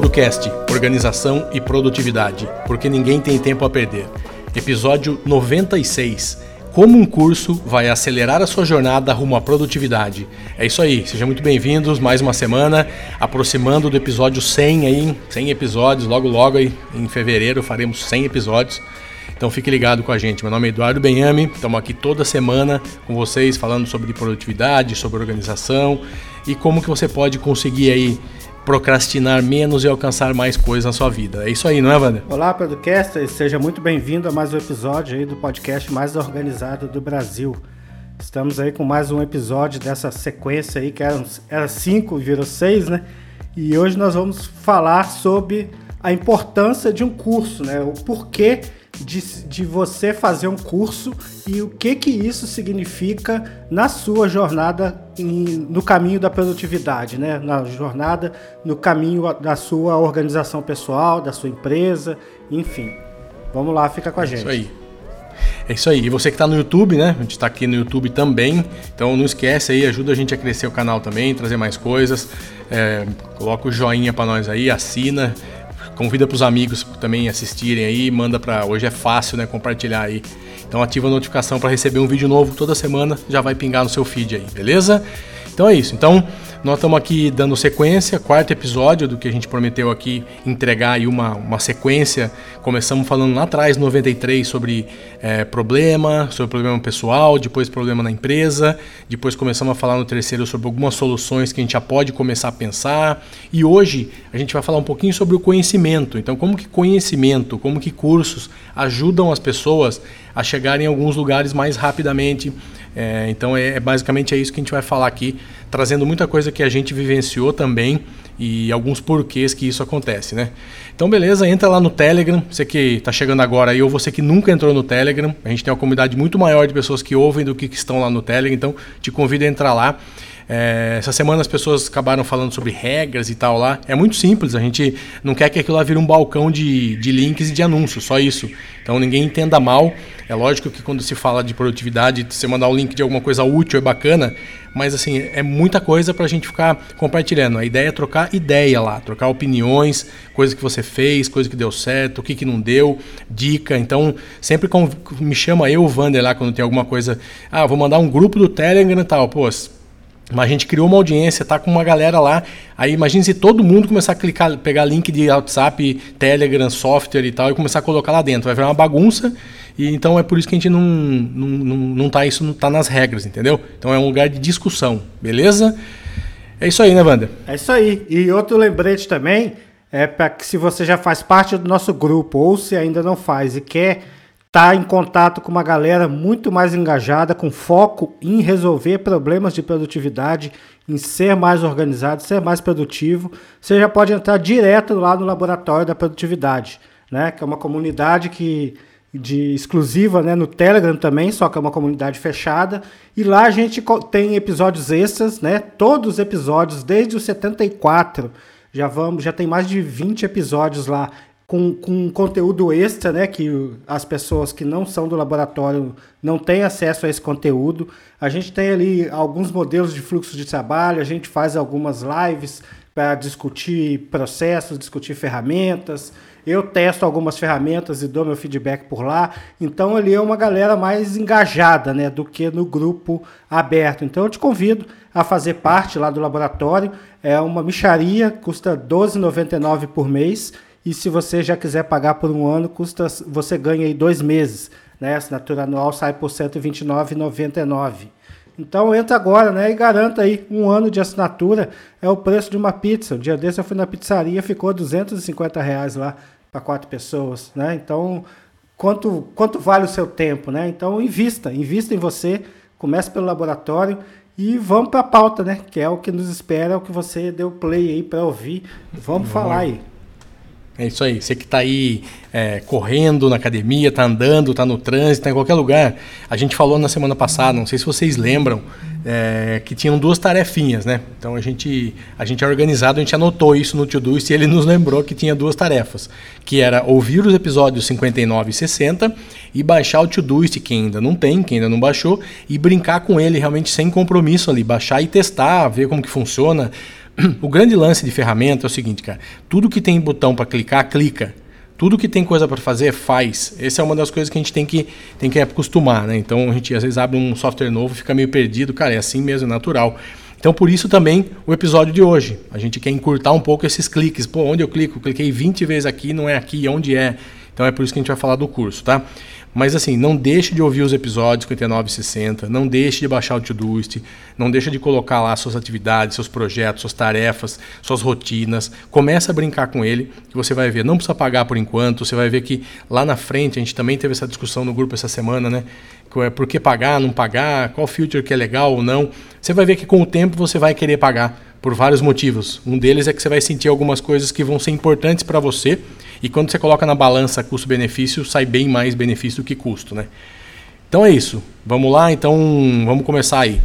ProduCast Organização e Produtividade porque ninguém tem tempo a perder. Episódio 96 Como um curso vai acelerar a sua jornada rumo à produtividade. É isso aí, sejam muito bem-vindos. Mais uma semana, aproximando do episódio 100 aí, 100 episódios. Logo, logo aí, em fevereiro faremos 100 episódios. Então fique ligado com a gente. Meu nome é Eduardo Benhame, estamos aqui toda semana com vocês falando sobre produtividade, sobre organização e como que você pode conseguir aí procrastinar menos e alcançar mais coisas na sua vida. É isso aí, não é, Wander? Olá, Podcaster, seja muito bem-vindo a mais um episódio aí do podcast mais organizado do Brasil. Estamos aí com mais um episódio dessa sequência aí, que era, era cinco, virou seis, né? E hoje nós vamos falar sobre a importância de um curso, né? O porquê de, de você fazer um curso e o que que isso significa na sua jornada em, no caminho da produtividade, né? Na jornada, no caminho da sua organização pessoal, da sua empresa, enfim. Vamos lá, fica com a gente. Isso aí. É isso aí. E você que está no YouTube, né? A gente está aqui no YouTube também. Então não esquece aí, ajuda a gente a crescer o canal também, trazer mais coisas. É, coloca o joinha para nós aí, assina. Convida para os amigos também assistirem aí, manda para hoje é fácil, né, compartilhar aí. Então ativa a notificação para receber um vídeo novo toda semana, já vai pingar no seu feed aí, beleza? Então é isso. Então, nós estamos aqui dando sequência, quarto episódio do que a gente prometeu aqui entregar aí uma, uma sequência. Começamos falando lá atrás, 93, sobre é, problema, sobre problema pessoal, depois problema na empresa, depois começamos a falar no terceiro sobre algumas soluções que a gente já pode começar a pensar. E hoje a gente vai falar um pouquinho sobre o conhecimento. Então, como que conhecimento, como que cursos ajudam as pessoas a chegarem em alguns lugares mais rapidamente. É, então, é, é basicamente é isso que a gente vai falar aqui trazendo muita coisa que a gente vivenciou também e alguns porquês que isso acontece, né? Então, beleza, entra lá no Telegram, você que está chegando agora aí, ou você que nunca entrou no Telegram, a gente tem uma comunidade muito maior de pessoas que ouvem do que, que estão lá no Telegram, então te convido a entrar lá. É, essa semana as pessoas acabaram falando sobre regras e tal lá. É muito simples, a gente não quer que aquilo lá vire um balcão de, de links e de anúncios, só isso. Então ninguém entenda mal. É lógico que quando se fala de produtividade, você mandar o um link de alguma coisa útil é bacana, mas assim, é muita coisa para a gente ficar compartilhando. A ideia é trocar ideia lá, trocar opiniões, coisas que você fez, coisas que deu certo, o que, que não deu, dica. Então, sempre me chama eu, Vander, lá, quando tem alguma coisa. Ah, vou mandar um grupo do Telegram e tal. Pô, mas a gente criou uma audiência, tá com uma galera lá. Aí imagine se todo mundo começar a clicar, pegar link de WhatsApp, Telegram, software e tal, e começar a colocar lá dentro. Vai virar uma bagunça. E então é por isso que a gente não, não, não, não tá, isso não tá nas regras, entendeu? Então é um lugar de discussão, beleza? É isso aí, né, Wander? É isso aí. E outro lembrete também é para que se você já faz parte do nosso grupo ou se ainda não faz e quer está em contato com uma galera muito mais engajada, com foco em resolver problemas de produtividade, em ser mais organizado, ser mais produtivo, você já pode entrar direto lá no laboratório da produtividade, né? Que é uma comunidade que de exclusiva, né, no Telegram também, só que é uma comunidade fechada. E lá a gente tem episódios extras, né? Todos os episódios desde o 74 já vamos, já tem mais de 20 episódios lá com, com conteúdo extra, né? Que as pessoas que não são do laboratório não têm acesso a esse conteúdo. A gente tem ali alguns modelos de fluxo de trabalho, a gente faz algumas lives para discutir processos, discutir ferramentas. Eu testo algumas ferramentas e dou meu feedback por lá. Então ali é uma galera mais engajada, né, do que no grupo aberto. Então eu te convido a fazer parte lá do laboratório. É uma micharia, custa R$ 12,99 por mês e se você já quiser pagar por um ano, custa, você ganha aí dois meses. Né? A assinatura anual sai por R$ 129,99. Então entra agora né, e garanta aí um ano de assinatura. É o preço de uma pizza. Um dia desse eu fui na pizzaria, ficou 250 reais lá para quatro pessoas. Né? Então, quanto, quanto vale o seu tempo? Né? Então invista, invista em você, comece pelo laboratório e vamos para a pauta, né? Que é o que nos espera, é o que você deu play aí para ouvir. Vamos falar aí. É isso aí. Você que está aí é, correndo na academia, está andando, está no trânsito, está em qualquer lugar. A gente falou na semana passada, não sei se vocês lembram, é, que tinham duas tarefinhas, né? Então a gente, a gente é organizado, a gente anotou isso no Todoist e ele nos lembrou que tinha duas tarefas, que era ouvir os episódios 59 e 60 e baixar o Todoist, quem ainda não tem, quem ainda não baixou, e brincar com ele realmente sem compromisso ali, baixar e testar, ver como que funciona, O grande lance de ferramenta é o seguinte, cara. Tudo que tem botão para clicar, clica. Tudo que tem coisa para fazer, faz. Essa é uma das coisas que a gente tem que, tem que acostumar, né? Então a gente às vezes abre um software novo, fica meio perdido, cara, é assim mesmo, é natural. Então por isso também o episódio de hoje. A gente quer encurtar um pouco esses cliques. Pô, onde eu clico? Cliquei 20 vezes aqui, não é aqui, onde é? Então é por isso que a gente vai falar do curso, tá? Mas assim, não deixe de ouvir os episódios 59 e 60, não deixe de baixar o Todoist, não deixe de colocar lá suas atividades, seus projetos, suas tarefas, suas rotinas. Começa a brincar com ele, que você vai ver. Não precisa pagar por enquanto, você vai ver que lá na frente, a gente também teve essa discussão no grupo essa semana, né? É por que pagar, não pagar, qual filter que é legal ou não. Você vai ver que com o tempo você vai querer pagar por vários motivos. Um deles é que você vai sentir algumas coisas que vão ser importantes para você e quando você coloca na balança custo-benefício, sai bem mais benefício do que custo, né? Então é isso. Vamos lá, então vamos começar aí.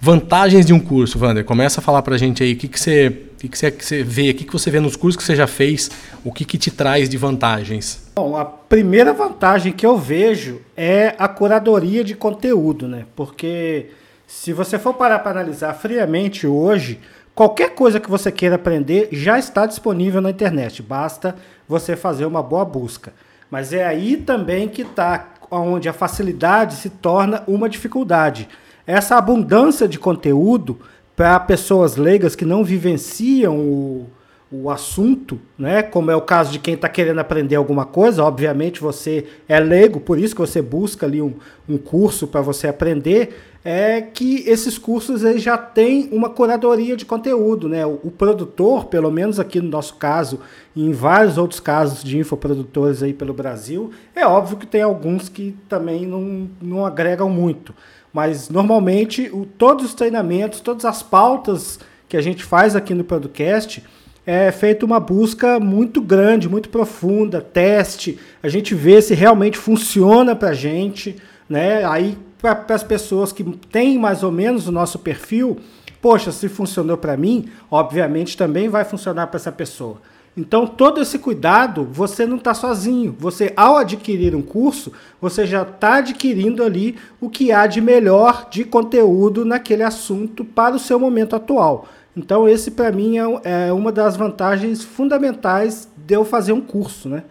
Vantagens de um curso, Wander. Começa a falar para a gente aí o que, que, você, que, que, você, que você vê, o que, que você vê nos cursos que você já fez, o que, que te traz de vantagens. Bom, a primeira vantagem que eu vejo é a curadoria de conteúdo, né? Porque se você for parar para analisar friamente hoje, qualquer coisa que você queira aprender já está disponível na internet. Basta você fazer uma boa busca. Mas é aí também que está onde a facilidade se torna uma dificuldade. Essa abundância de conteúdo para pessoas leigas que não vivenciam o, o assunto, né? Como é o caso de quem está querendo aprender alguma coisa, obviamente você é leigo, por isso que você busca ali um, um curso para você aprender, é que esses cursos eles já têm uma curadoria de conteúdo, né? O, o, produtor, pelo menos aqui no nosso caso, e em vários outros casos de infoprodutores aí pelo Brasil, é óbvio que tem alguns que também não, não agregam muito. Mas normalmente o, todos os treinamentos, todas as pautas que a gente faz aqui no podcast, é feita uma busca muito grande, muito profunda, teste, a gente vê se realmente funciona para a gente, né? Aí para as pessoas que têm mais ou menos o nosso perfil, poxa, se funcionou para mim, obviamente também vai funcionar para essa pessoa. Então, todo esse cuidado, você não está sozinho. Você, ao adquirir um curso, você já está adquirindo ali o que há de melhor de conteúdo naquele assunto para o seu momento atual. Então, esse para mim é, é uma das vantagens fundamentais de eu fazer um curso, né?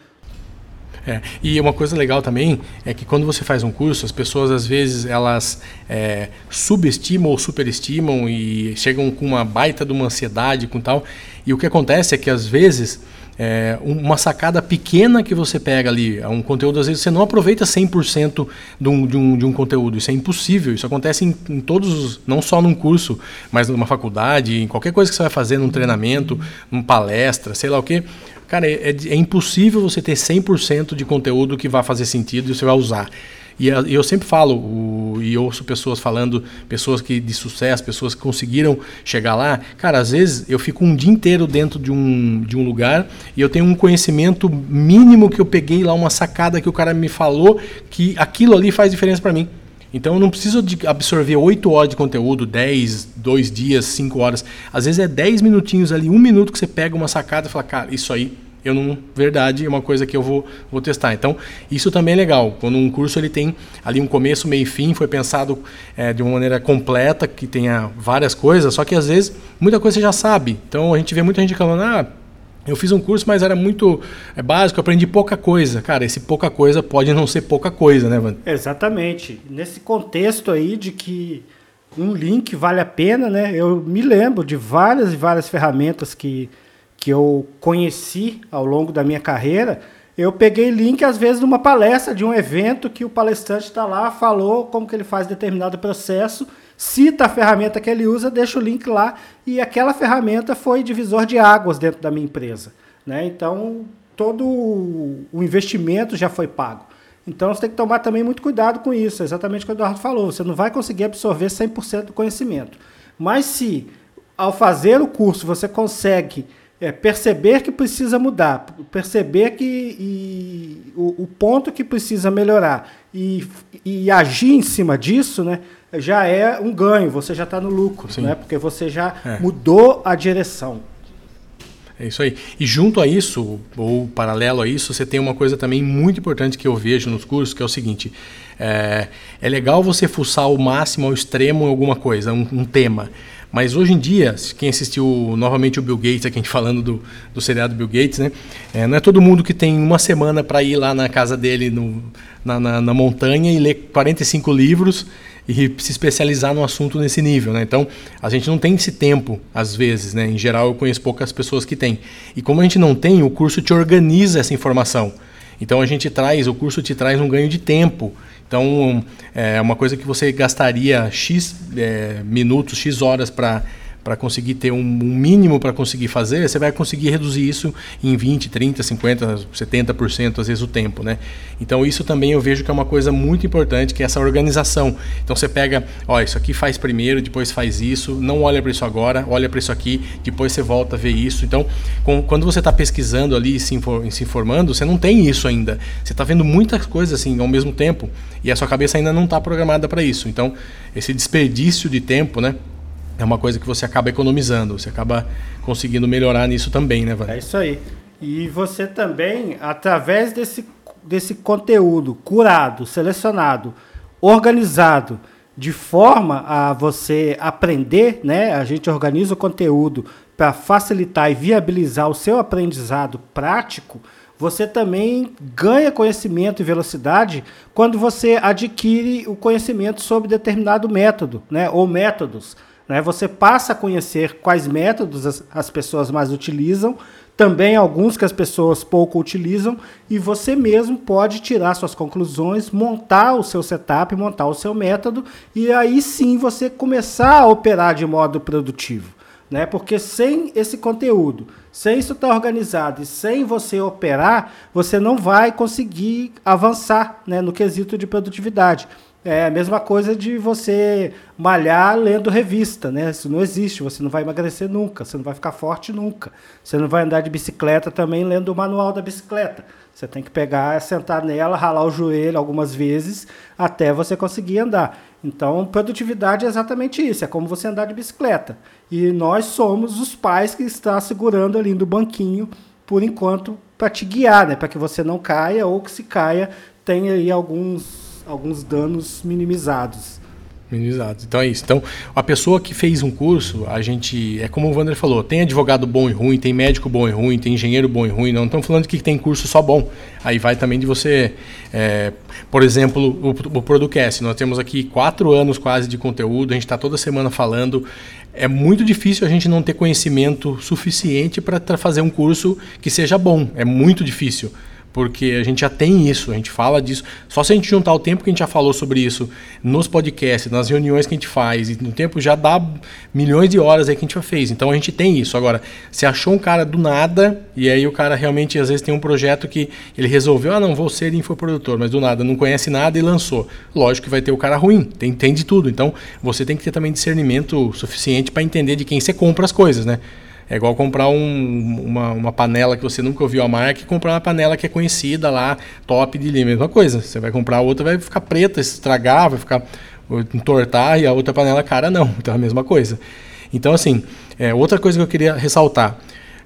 É, e uma coisa legal também é que quando você faz um curso, as pessoas às vezes elas é, subestimam ou superestimam e chegam com uma baita de uma ansiedade com tal. E o que acontece é que às vezes é, uma sacada pequena que você pega ali, é um conteúdo, às vezes você não aproveita 100% de um, de, um, de um conteúdo. Isso é impossível. Isso acontece em, em todos os, não só num curso, mas numa faculdade, em qualquer coisa que você vai fazer, num treinamento, numa palestra, sei lá o quê. Cara, é, é impossível você ter 100% de conteúdo que vai fazer sentido e você vai usar. E eu sempre falo, e ouço pessoas falando, pessoas que de sucesso, pessoas que conseguiram chegar lá. Cara, às vezes eu fico um dia inteiro dentro de um, de um lugar e eu tenho um conhecimento mínimo que eu peguei lá, uma sacada que o cara me falou, que aquilo ali faz diferença para mim. Então eu não preciso absorver 8 horas de conteúdo, 10, 2 dias, 5 horas. Às vezes é 10 minutinhos ali, um minuto que você pega uma sacada e fala, cara, isso aí eu não, verdade, é uma coisa que eu vou, vou testar. Então, isso também é legal. Quando um curso ele tem ali um começo, meio e fim, foi pensado é, de uma maneira completa, que tenha várias coisas, só que às vezes muita coisa você já sabe. Então, a gente vê muita gente falando, ah, eu fiz um curso, mas era muito é, básico, aprendi pouca coisa. Cara, esse pouca coisa pode não ser pouca coisa, né, Van? Exatamente. Nesse contexto aí de que um link vale a pena, né? Eu me lembro de várias e várias ferramentas que que eu conheci ao longo da minha carreira, eu peguei link às vezes de uma palestra, de um evento que o palestrante está lá, falou como que ele faz determinado processo, cita a ferramenta que ele usa, deixa o link lá e aquela ferramenta foi divisor de águas dentro da minha empresa. Né? Então, todo o investimento já foi pago. Então, você tem que tomar também muito cuidado com isso, exatamente o que o Eduardo falou. Você não vai conseguir absorver 100% do conhecimento. Mas se, ao fazer o curso, você consegue é perceber que precisa mudar, perceber que e, o, o, ponto que precisa melhorar e, e agir em cima disso, né, já é um ganho, você já está no lucro, né, porque você já é. mudou a direção. É isso aí. E junto a isso, ou paralelo a isso, você tem uma coisa também muito importante que eu vejo nos cursos, que é o seguinte: é, é legal você fuçar o máximo ao extremo em alguma coisa, um, um tema. Mas hoje em dia, quem assistiu novamente o Bill Gates, aqui a gente falando do, do seriado Bill Gates, né? É, não é todo mundo que tem uma semana para ir lá na casa dele no, na, na, na montanha e ler 45 livros e se especializar no assunto nesse nível, né? Então, a gente não tem esse tempo, às vezes, né? Em geral, eu conheço poucas pessoas que têm. E como a gente não tem, o curso te organiza essa informação. Então, a gente traz, o curso te traz um ganho de tempo. Então, é uma coisa que você gastaria X é, minutos, X horas para para conseguir ter um, um mínimo para conseguir fazer, você vai conseguir reduzir isso em 20, 30, 50, 70% às vezes o tempo, né? Então isso também eu vejo que é uma coisa muito importante, que é essa organização. Então você pega, ó, isso aqui faz primeiro, depois faz isso, não olha para isso agora, olha para isso aqui, depois você volta a ver isso. Então, com, quando você está pesquisando ali e se, infor, se informando, você não tem isso ainda. Você está vendo muitas coisas assim ao mesmo tempo e a sua cabeça ainda não está programada para isso. Então, esse desperdício de tempo, né? É uma coisa que você acaba economizando, você acaba conseguindo melhorar nisso também, né, Vânia? É isso aí. E você também, através desse, desse conteúdo curado, selecionado, organizado, de forma a você aprender, né? A gente organiza o conteúdo para facilitar e viabilizar o seu aprendizado prático. Você também ganha conhecimento e velocidade quando você adquire o conhecimento sobre determinado método, né? Ou métodos. Né? Você passa a conhecer quais métodos as, as pessoas mais utilizam, também alguns que as pessoas pouco utilizam, e você mesmo pode tirar suas conclusões, montar o seu setup, montar o seu método, e aí sim você começar a operar de modo produtivo. Né? Porque sem esse conteúdo, sem isso estar organizado e sem você operar, você não vai conseguir avançar né, no quesito de produtividade. É a mesma coisa de você malhar lendo revista, né? Isso não existe, você não vai emagrecer nunca, você não vai ficar forte nunca. Você não vai andar de bicicleta também lendo o manual da bicicleta. Você tem que pegar, sentar nela, ralar o joelho algumas vezes até você conseguir andar. Então, produtividade é exatamente isso, é como você andar de bicicleta. E nós somos os pais que estão segurando ali no banquinho por enquanto para te guiar, né? Para que você não caia ou que se caia tenha aí alguns alguns danos minimizados. Minimizados. Então é isso. Então, a pessoa que fez um curso, a gente. É como o Wander falou: tem advogado bom e ruim, tem médico bom e ruim, tem engenheiro bom e ruim. Não estamos falando que tem curso só bom. Aí vai também de você. É, por exemplo, o, o Producast. Nós temos aqui quatro anos quase de conteúdo, a gente está toda semana falando. É muito difícil a gente não ter conhecimento suficiente para fazer um curso que seja bom. É muito difícil porque a gente já tem isso, a gente fala disso. Só se a gente juntar o tempo que a gente já falou sobre isso nos podcasts, nas reuniões que a gente faz, e no tempo já dá milhões de horas aí que a gente já fez. Então a gente tem isso. Agora, se achou um cara do nada, e aí o cara realmente às vezes tem um projeto que ele resolveu, ah, não, vou ser infoprodutor, mas do nada não conhece nada e lançou. Lógico que vai ter o cara ruim, tem, tem de tudo. Então você tem que ter também discernimento suficiente para entender de quem você compra as coisas, né? É igual comprar um, uma, uma panela que você nunca ouviu a marca e comprar uma panela que é conhecida lá, top de linha. Mesma coisa. Você vai comprar outra, vai ficar preta, estragar, vai ficar entortar e a outra panela cara não. Então é a mesma coisa. Então, assim, é, outra coisa que eu queria ressaltar.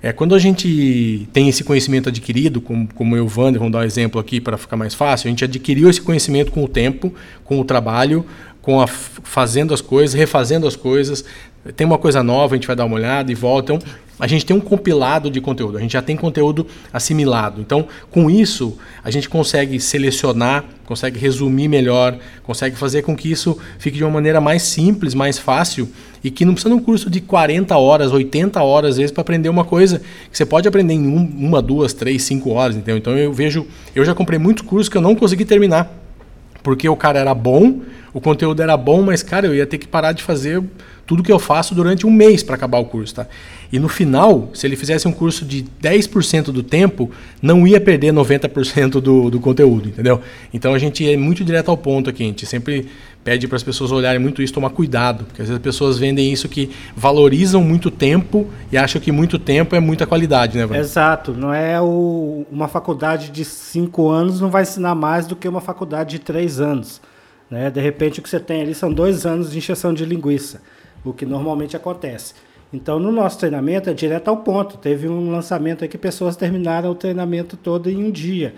É, quando a gente tem esse conhecimento adquirido, como, como eu, Wander, vamos dar um exemplo aqui para ficar mais fácil, a gente adquiriu esse conhecimento com o tempo, com o trabalho, com a, fazendo as coisas, refazendo as coisas, tem uma coisa nova, a gente vai dar uma olhada e volta. Então, a gente tem um compilado de conteúdo, a gente já tem conteúdo assimilado. Então, com isso, a gente consegue selecionar, consegue resumir melhor, consegue fazer com que isso fique de uma maneira mais simples, mais fácil e que não precisa de um curso de 40 horas, 80 horas, às vezes, para aprender uma coisa que você pode aprender em um, uma, duas, três, cinco horas. Entendeu? Então, eu vejo, eu já comprei muitos cursos que eu não consegui terminar porque o cara era bom, o conteúdo era bom, mas, cara, eu ia ter que parar de fazer tudo que eu faço durante um mês para acabar o curso, tá? E no final, se ele fizesse um curso de 10% do tempo, não ia perder 90% do, do conteúdo, entendeu? Então a gente é muito direto ao ponto aqui, a gente sempre pede para as pessoas olharem muito isso, tomar cuidado, porque às vezes as pessoas vendem isso que valorizam muito tempo e acham que muito tempo é muita qualidade, né, Vânia? Exato, não é o, uma faculdade de 5 anos não vai ensinar mais do que uma faculdade de 3 anos. Né? De repente o que você tem ali são dois anos de injeção de linguiça o que normalmente acontece. Então, no nosso treinamento é direto ao ponto. Teve um lançamento aí que pessoas terminaram o treinamento todo em um dia.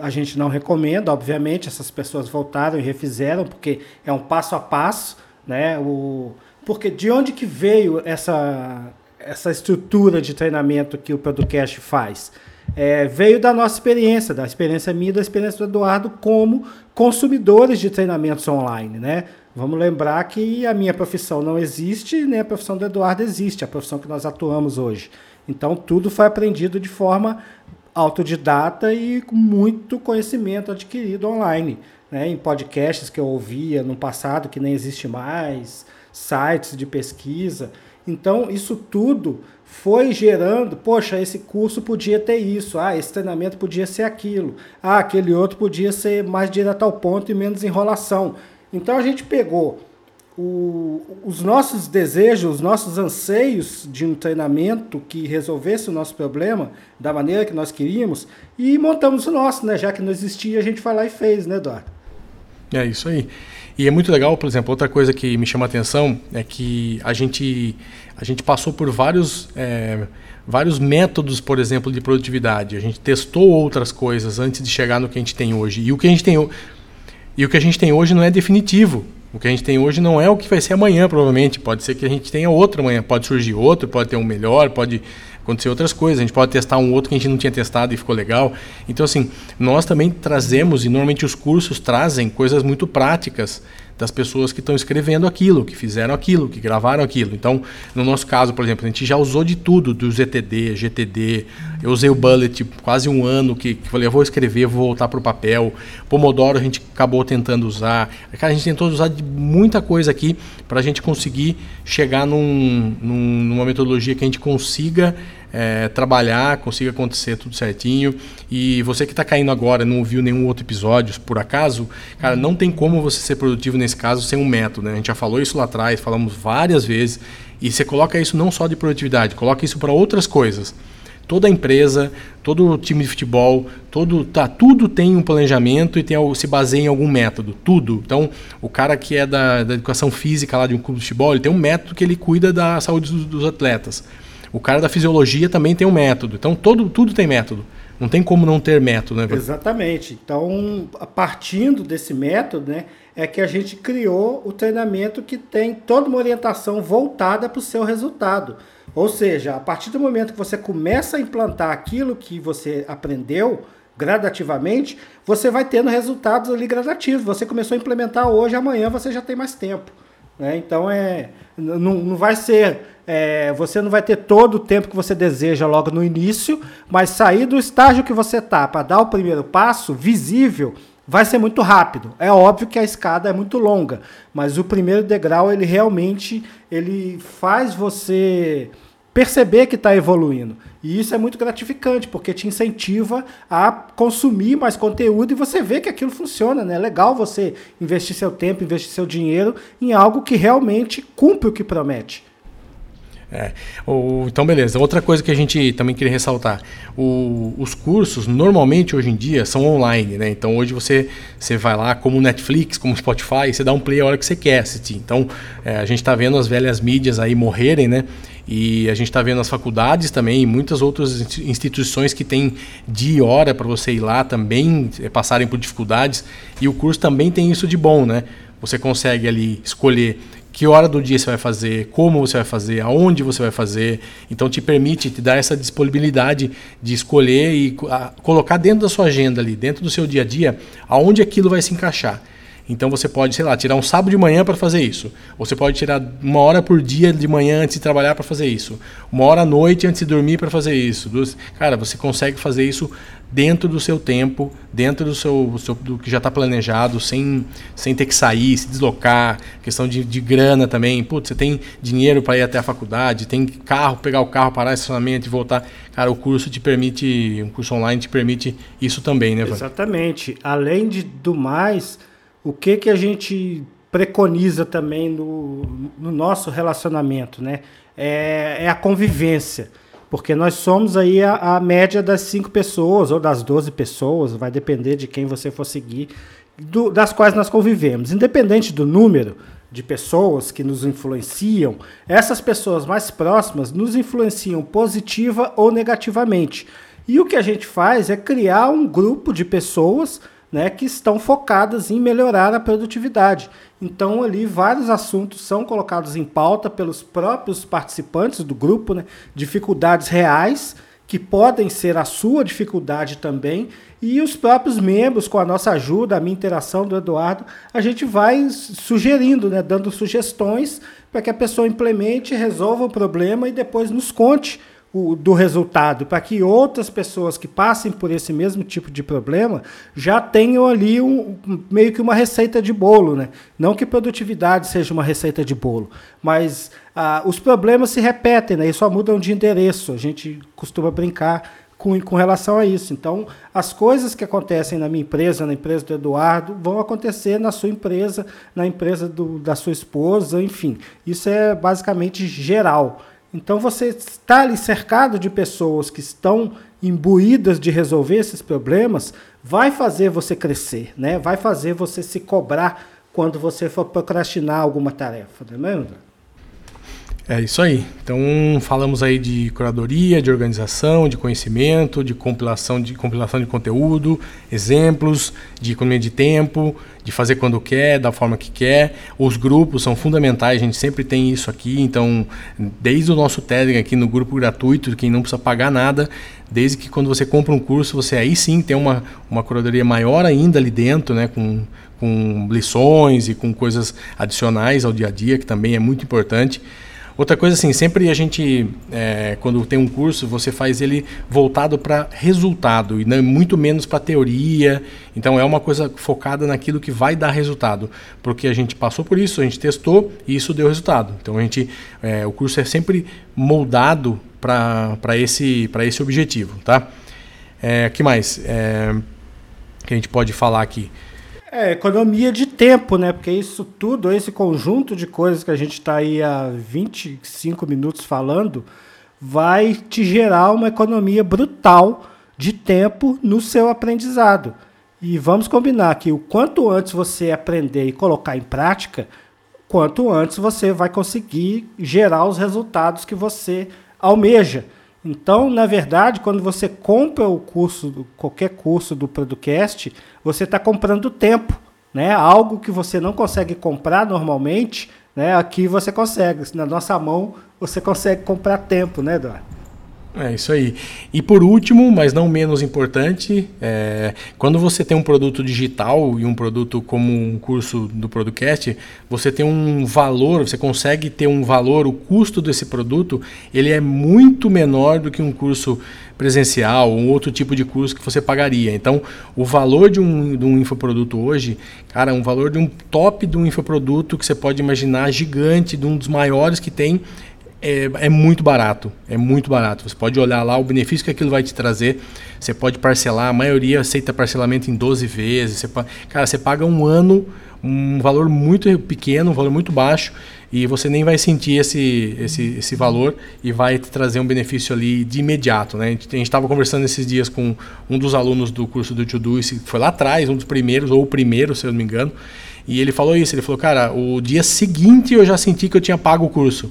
A gente não recomenda, obviamente, essas pessoas voltaram e refizeram, porque é um passo a passo, né? O, porque de onde que veio essa, essa estrutura de treinamento que o Producast faz? É, veio da nossa experiência, da experiência minha e da experiência do Eduardo como consumidores de treinamentos online, né? Vamos lembrar que a minha profissão não existe, nem a profissão do Eduardo existe, a profissão que nós atuamos hoje. Então, tudo foi aprendido de forma autodidata e com muito conhecimento adquirido online, né? em podcasts que eu ouvia no passado, que nem existe mais, sites de pesquisa. Então, isso tudo foi gerando, poxa, esse curso podia ter isso, ah, esse treinamento podia ser aquilo, ah, aquele outro podia ser mais direto ao ponto e menos enrolação. Então a gente pegou o, os nossos desejos, os nossos anseios de um treinamento que resolvesse o nosso problema da maneira que nós queríamos e montamos o nosso, né? Já que não existia, a gente foi lá e fez, né, Eduardo? É isso aí. E é muito legal, por exemplo, outra coisa que me chama a atenção é que a gente, a gente passou por vários, é, vários métodos, por exemplo, de produtividade. A gente testou outras coisas antes de chegar no que a gente tem hoje. E o que a gente tem, e o que a gente tem hoje não é definitivo. O que a gente tem hoje não é o que vai ser amanhã, provavelmente. Pode ser que a gente tenha outro amanhã. Pode surgir outro, pode ter um melhor, pode acontecer outras coisas. A gente pode testar um outro que a gente não tinha testado e ficou legal. Então, assim, nós também trazemos, e normalmente os cursos trazem coisas muito práticas das pessoas que estão escrevendo aquilo, que fizeram aquilo, que gravaram aquilo. Então, no nosso caso, por exemplo, a gente já usou de tudo, do ZTD, GTD. Eu usei o Bullet quase um ano, que, que falei, eu vou escrever, vou voltar para o papel. Pomodoro a gente acabou tentando usar. Cara, a gente tentou usar de muita coisa aqui para a gente conseguir chegar num, num, numa metodologia que a gente consiga é, trabalhar, consiga acontecer tudo certinho. E você que está caindo agora, não ouviu nenhum outro episódio, por acaso, cara, não tem como você ser produtivo nesse caso sem um método. Né? A gente já falou isso lá atrás, falamos várias vezes. E você coloca isso não só de produtividade, coloca isso para outras coisas. Toda empresa, todo time de futebol, todo tá, tudo tem um planejamento e tem, se baseia em algum método, tudo. Então, o cara que é da, da educação física lá de um clube de futebol, ele tem um método que ele cuida da saúde dos, dos atletas. O cara da fisiologia também tem um método. Então todo, tudo tem método. Não tem como não ter método, né? Exatamente. Então, partindo desse método, né, é que a gente criou o treinamento que tem toda uma orientação voltada para o seu resultado. Ou seja, a partir do momento que você começa a implantar aquilo que você aprendeu gradativamente, você vai tendo resultados ali gradativos. Você começou a implementar hoje, amanhã você já tem mais tempo. Né? Então é, não, não vai ser. É, você não vai ter todo o tempo que você deseja logo no início, mas sair do estágio que você está para dar o primeiro passo visível vai ser muito rápido. É óbvio que a escada é muito longa, mas o primeiro degrau ele realmente ele faz você perceber que está evoluindo. E isso é muito gratificante, porque te incentiva a consumir mais conteúdo e você vê que aquilo funciona, né? É legal você investir seu tempo, investir seu dinheiro em algo que realmente cumpre o que promete. É. O, então, beleza. Outra coisa que a gente também queria ressaltar: o, os cursos, normalmente hoje em dia, são online. Né? Então, hoje você, você vai lá, como Netflix, como Spotify, você dá um play a hora que você quer assistir. Então, é, a gente está vendo as velhas mídias aí morrerem, né? E a gente está vendo as faculdades também e muitas outras instituições que têm dia e hora para você ir lá também é, passarem por dificuldades. E o curso também tem isso de bom, né? Você consegue ali escolher que hora do dia você vai fazer, como você vai fazer, aonde você vai fazer. Então te permite, te dar essa disponibilidade de escolher e a, colocar dentro da sua agenda ali, dentro do seu dia a dia, aonde aquilo vai se encaixar. Então você pode, sei lá, tirar um sábado de manhã para fazer isso. Você pode tirar uma hora por dia de manhã antes de trabalhar para fazer isso. Uma hora à noite antes de dormir para fazer isso. Cara, você consegue fazer isso dentro do seu tempo, dentro do seu, seu do que já está planejado, sem, sem ter que sair, se deslocar, questão de, de grana também. Putz, você tem dinheiro para ir até a faculdade, tem carro, pegar o carro, parar estacionamento e voltar. Cara, o curso te permite, um curso online te permite isso também, né, Van? Exatamente. Além de, do mais o que, que a gente preconiza também no, no nosso relacionamento, né? É, é, a convivência. Porque nós somos aí a, a, média das cinco pessoas ou das 12 pessoas, vai depender de quem você for seguir, do, das quais nós convivemos. Independente do número de pessoas que nos influenciam, essas pessoas mais próximas nos influenciam positiva ou negativamente. E o que a gente faz é criar um grupo de pessoas né, que estão focadas em melhorar a produtividade. Então, ali, vários assuntos são colocados em pauta pelos próprios participantes do grupo, né, dificuldades reais, que podem ser a sua dificuldade também, e os próprios membros, com a nossa ajuda, a minha interação do Eduardo, a gente vai sugerindo, né, dando sugestões para que a pessoa implemente, resolva o problema e depois nos conte o, do resultado, para que outras pessoas que passem por esse mesmo tipo de problema já tenham ali um, meio que uma receita de bolo. Né? Não que produtividade seja uma receita de bolo, mas ah, os problemas se repetem né? e só mudam de endereço. A gente costuma brincar com, com relação a isso. Então, as coisas que acontecem na minha empresa, na empresa do Eduardo, vão acontecer na sua empresa, na empresa do, da sua esposa, enfim. Isso é basicamente geral. Então você está ali cercado de pessoas que estão imbuídas de resolver esses problemas, vai fazer você crescer, né? Vai fazer você se cobrar quando você for procrastinar alguma tarefa, não é mesmo? É isso aí. Então falamos aí de curadoria, de organização, de conhecimento, de compilação de compilação de conteúdo, exemplos, de economia de tempo, de fazer quando quer, da forma que quer. Os grupos são fundamentais, a gente sempre tem isso aqui. Então, desde o nosso Telegram aqui no grupo gratuito, quem não precisa pagar nada, desde que quando você compra um curso, você aí sim tem uma, uma curadoria maior ainda ali dentro, né, com, com lições e com coisas adicionais ao dia a dia, que também é muito importante. Outra coisa assim, sempre a gente, é, quando tem um curso, você faz ele voltado para resultado e não, muito menos para teoria. Então é uma coisa focada naquilo que vai dar resultado, porque a gente passou por isso, a gente testou e isso deu resultado. Então a gente, é, o curso é sempre moldado para esse, esse objetivo, tá? É, que mais? É, que a gente pode falar aqui? É, economia de tempo, né? Porque isso tudo, esse conjunto de coisas que a gente está aí há 25 minutos falando, vai te gerar uma economia brutal de tempo no seu aprendizado. E vamos combinar que o quanto antes você aprender e colocar em prática, quanto antes você vai conseguir gerar os resultados que você almeja. Então, na verdade, quando você compra o curso, qualquer curso do Producast, você está comprando tempo, né? Algo que você não consegue comprar normalmente, né? Aqui você consegue. Na nossa mão você consegue comprar tempo, né, Eduardo? É isso aí. E por último, mas não menos importante, é, quando você tem um produto digital e um produto como um curso do Producast, você tem um valor, você consegue ter um valor, o custo desse produto, ele é muito menor do que um curso presencial, um outro tipo de curso que você pagaria. Então, o valor de um, de um infoproduto hoje, cara, um valor de um top de um infoproduto que você pode imaginar gigante, de um dos maiores que tem, é, é, muito barato. É muito barato. Você pode olhar lá o benefício que aquilo vai te trazer. Você pode parcelar, a maioria aceita parcelamento em 12 vezes. Você, cara, você paga um ano, um valor muito pequeno, um valor muito baixo, e você nem vai sentir esse, esse, esse valor e vai te trazer um benefício ali de imediato. Né? A gente estava conversando esses dias com um dos alunos do curso do Todoist, foi lá atrás, um dos primeiros, ou o primeiro, se eu não me engano, e ele falou isso, ele falou, cara, o dia seguinte eu já senti que eu tinha pago o curso.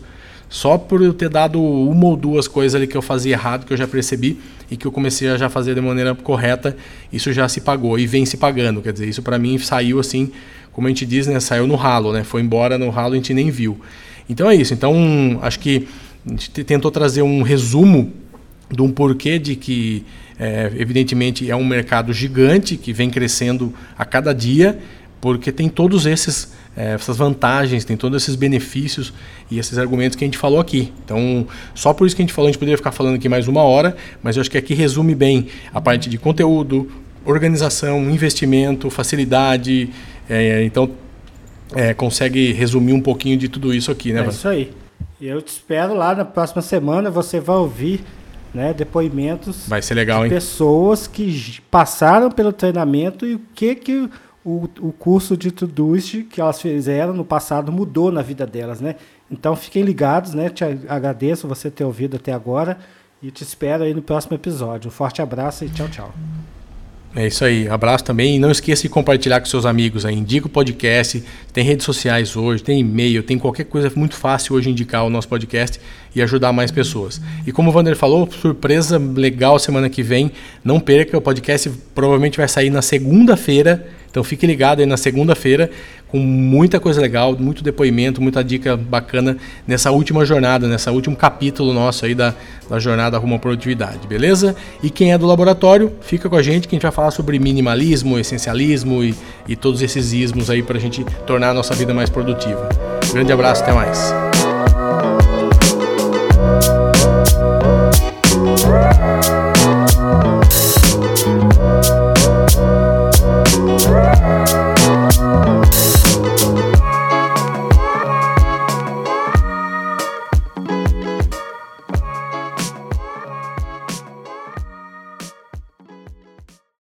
Só por eu ter dado uma ou duas coisas ali que eu fazia errado, que eu já percebi e que eu comecei a já fazer de maneira correta, isso já se pagou e vem se pagando. Quer dizer, isso para mim saiu assim, como a gente diz, né, saiu no ralo, né? Foi embora no ralo, a gente nem viu. Então é isso. Então, acho que a gente tentou trazer um resumo de um porquê de que, é, evidentemente, é um mercado gigante que vem crescendo a cada dia, porque tem todos esses é, essas vantagens, tem todos esses benefícios e esses argumentos que a gente falou aqui. Então, só por isso que a gente falou, a gente poderia ficar falando aqui mais uma hora, mas eu acho que aqui resume bem a parte de conteúdo, organização, investimento, facilidade. É, então, é, consegue resumir um pouquinho de tudo isso aqui, né? É isso aí. Eu te espero lá na próxima semana, você vai ouvir né, depoimentos vai ser legal, de hein? pessoas que passaram pelo treinamento e o que que o, o curso de Todoist que elas fizeram no passado mudou na vida delas, né? Então fiquem ligados, né? Te agradeço você ter ouvido até agora e te espero aí no próximo episódio. Um forte abraço e tchau, tchau. É isso aí. Abraço também. E não esqueça de compartilhar com seus amigos aí. Indica o podcast. Tem redes sociais hoje, tem e-mail, tem qualquer coisa muito fácil hoje indicar o nosso podcast e ajudar mais pessoas. E como o Vander falou, surpresa legal semana que vem. Não perca, o podcast provavelmente vai sair na segunda-feira. Então fique ligado aí na segunda-feira com muita coisa legal, muito depoimento, muita dica bacana nessa última jornada, nessa último capítulo nosso aí da, da jornada rumo à produtividade, beleza? E quem é do laboratório, fica com a gente que a gente vai falar sobre minimalismo, essencialismo e, e todos esses ismos aí para a gente tornar a nossa vida mais produtiva. Grande abraço, até mais.